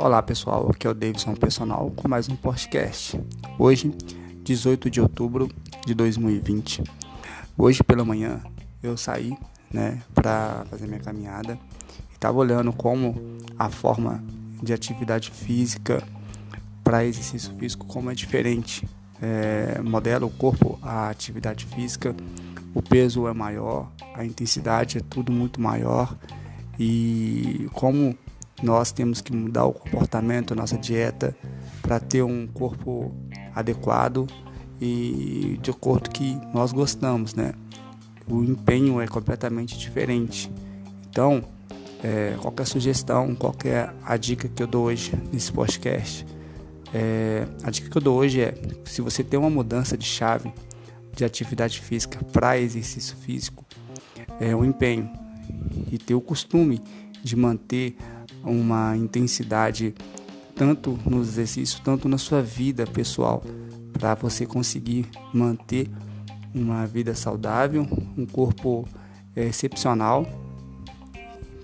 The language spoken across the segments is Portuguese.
Olá pessoal, aqui é o Davidson Personal com mais um podcast. Hoje, 18 de outubro de 2020. Hoje pela manhã eu saí, né, para fazer minha caminhada e estava olhando como a forma de atividade física para exercício físico como é diferente. É, modela o corpo a atividade física, o peso é maior, a intensidade é tudo muito maior e como nós temos que mudar o comportamento, nossa dieta, para ter um corpo adequado e de acordo que nós gostamos, né? O empenho é completamente diferente. Então, é, qualquer sugestão, qualquer a dica que eu dou hoje nesse podcast, é, a dica que eu dou hoje é: se você tem uma mudança de chave de atividade física para exercício físico, é o empenho e ter o costume de manter uma intensidade tanto nos exercícios, tanto na sua vida pessoal, para você conseguir manter uma vida saudável, um corpo é, excepcional,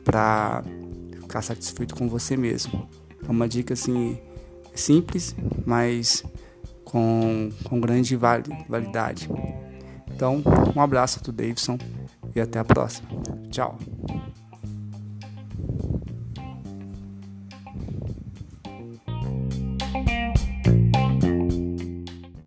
para ficar satisfeito com você mesmo. É uma dica assim simples, mas com, com grande validade. Então, um abraço do Davidson e até a próxima. Tchau.